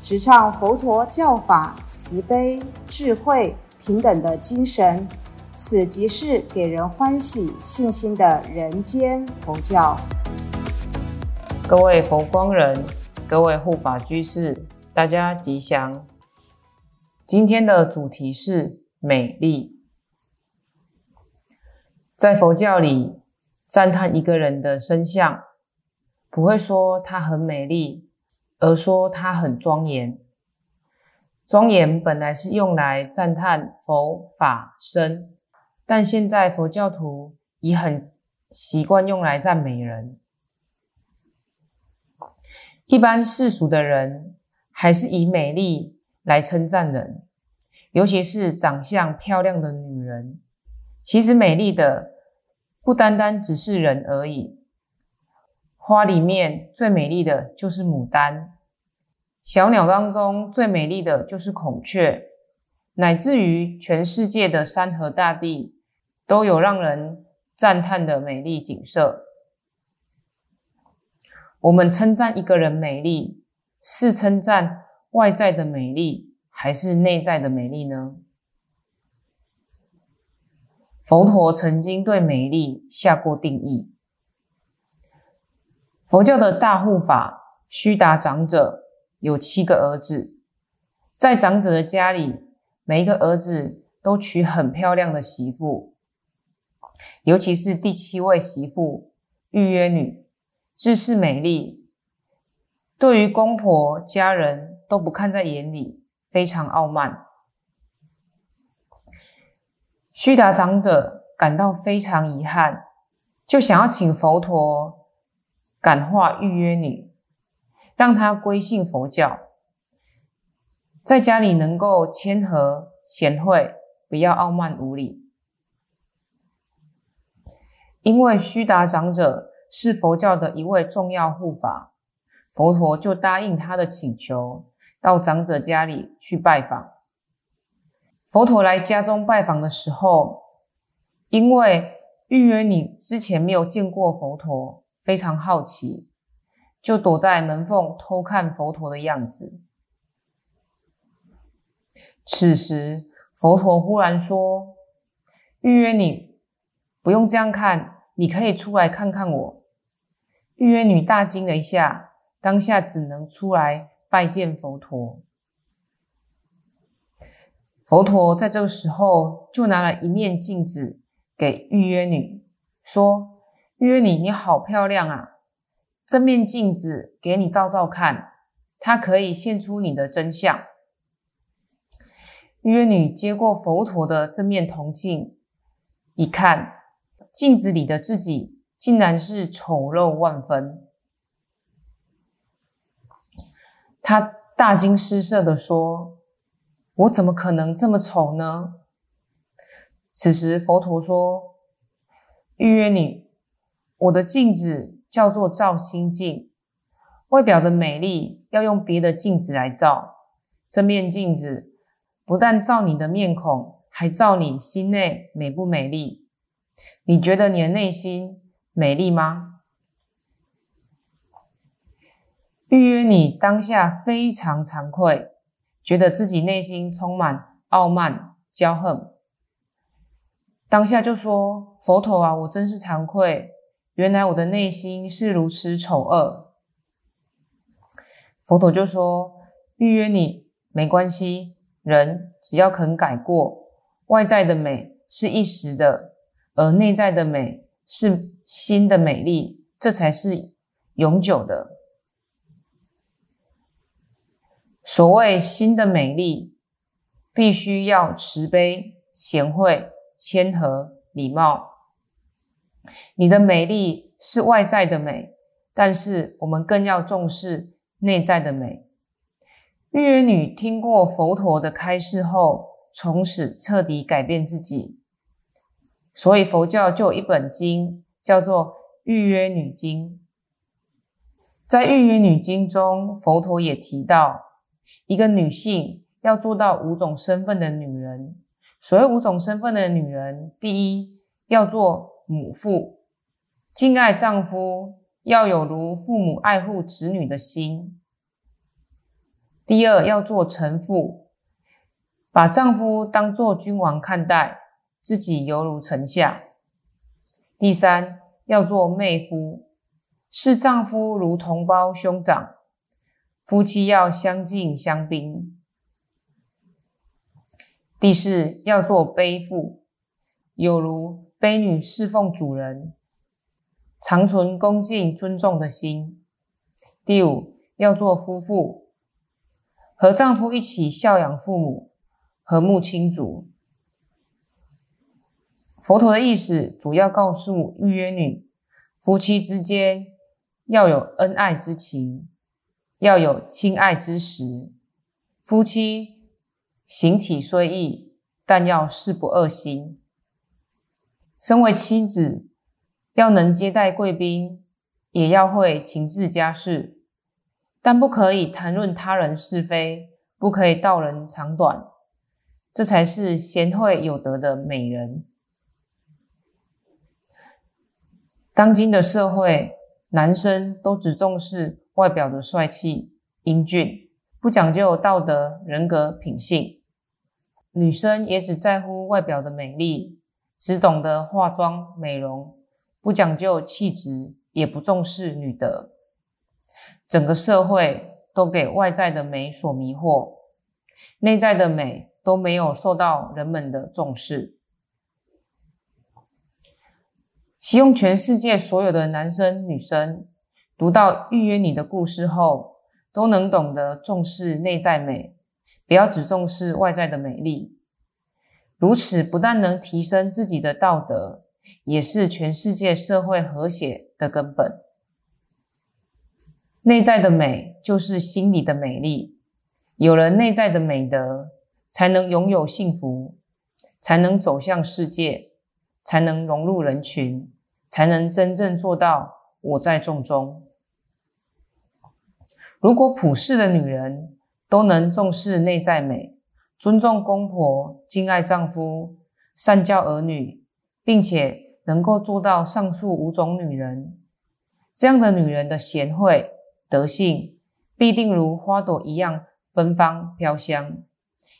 直唱佛陀教法慈悲、智慧、平等的精神。此即是给人欢喜、信心的人间佛教。各位佛光人，各位护法居士，大家吉祥。今天的主题是美丽。在佛教里，赞叹一个人的身相，不会说他很美丽，而说她很庄严。庄严本来是用来赞叹佛法身。但现在佛教徒已很习惯用来赞美人，一般世俗的人还是以美丽来称赞人，尤其是长相漂亮的女人。其实美丽的不单单只是人而已，花里面最美丽的就是牡丹，小鸟当中最美丽的就是孔雀，乃至于全世界的山河大地。都有让人赞叹的美丽景色。我们称赞一个人美丽，是称赞外在的美丽，还是内在的美丽呢？佛陀曾经对美丽下过定义。佛教的大护法须达长者有七个儿子，在长者的家里，每一个儿子都娶很漂亮的媳妇。尤其是第七位媳妇玉约女，自恃美丽，对于公婆家人都不看在眼里，非常傲慢。须达长者感到非常遗憾，就想要请佛陀感化玉约女，让她归信佛教，在家里能够谦和贤惠，不要傲慢无礼。因为须达长者是佛教的一位重要护法，佛陀就答应他的请求，到长者家里去拜访。佛陀来家中拜访的时候，因为预约女之前没有见过佛陀，非常好奇，就躲在门缝偷看佛陀的样子。此时，佛陀忽然说：“预约女，不用这样看。”你可以出来看看我。预约女大惊了一下，当下只能出来拜见佛陀。佛陀在这个时候就拿了一面镜子给预约女，说：“约女，你好漂亮啊！这面镜子给你照照看，它可以现出你的真相。”约女接过佛陀的这面铜镜，一看。镜子里的自己竟然是丑陋万分，他大惊失色的说：“我怎么可能这么丑呢？”此时佛陀说：“约女，我的镜子叫做照心镜，外表的美丽要用别的镜子来照。这面镜子不但照你的面孔，还照你心内美不美丽。”你觉得你的内心美丽吗？预约你当下非常惭愧，觉得自己内心充满傲慢、骄横。当下就说：“佛陀啊，我真是惭愧，原来我的内心是如此丑恶。”佛陀就说：“预约你没关系，人只要肯改过，外在的美是一时的。”而内在的美是心的美丽，这才是永久的。所谓心的美丽，必须要慈悲、贤惠、谦和、礼貌。你的美丽是外在的美，但是我们更要重视内在的美。预约女听过佛陀的开示后，从此彻底改变自己。所以佛教就有一本经叫做《预约女经》。在《预约女经》中，佛陀也提到，一个女性要做到五种身份的女人。所谓五种身份的女人，第一要做母父，敬爱丈夫，要有如父母爱护子女的心；第二要做臣妇，把丈夫当作君王看待，自己犹如臣下；第三要做妹夫。视丈夫如同胞兄长，夫妻要相敬相宾。第四，要做背妇，有如卑女侍奉主人，常存恭敬尊重的心。第五，要做夫妇，和丈夫一起孝养父母，和睦亲族。佛陀的意思主要告诉预约女，夫妻之间。要有恩爱之情，要有亲爱之时。夫妻形体虽异，但要事不二心。身为妻子，要能接待贵宾，也要会情治家事，但不可以谈论他人是非，不可以道人长短，这才是贤惠有德的美人。当今的社会。男生都只重视外表的帅气、英俊，不讲究道德、人格、品性；女生也只在乎外表的美丽，只懂得化妆、美容，不讲究气质，也不重视女德。整个社会都给外在的美所迷惑，内在的美都没有受到人们的重视。希望全世界所有的男生女生读到预约你的故事后，都能懂得重视内在美，不要只重视外在的美丽。如此不但能提升自己的道德，也是全世界社会和谐的根本。内在的美就是心里的美丽，有了内在的美德，才能拥有幸福，才能走向世界。才能融入人群，才能真正做到我在众中。如果普世的女人都能重视内在美，尊重公婆，敬爱丈夫，善教儿女，并且能够做到上述五种女人，这样的女人的贤惠德性，必定如花朵一样芬芳飘香，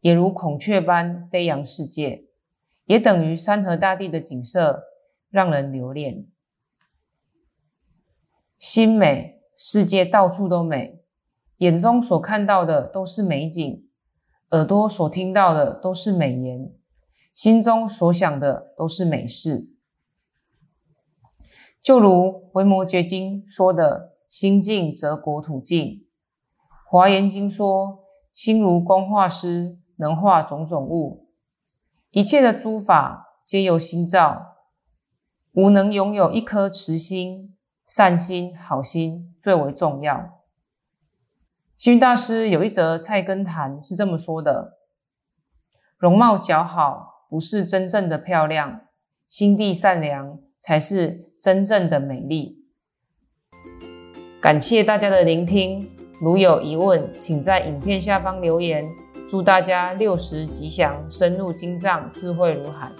也如孔雀般飞扬世界。也等于山河大地的景色，让人留恋。心美，世界到处都美，眼中所看到的都是美景，耳朵所听到的都是美言，心中所想的都是美事。就如《维摩诘经》说的：“心静则国土静。”《华严经》说：“心如工画师，能画种种物。”一切的诸法皆由心造，吾能拥有一颗慈心、善心、好心最为重要。星云大师有一则菜根谭是这么说的：容貌姣好不是真正的漂亮，心地善良才是真正的美丽。感谢大家的聆听，如有疑问，请在影片下方留言。祝大家六十吉祥，深入经藏，智慧如海。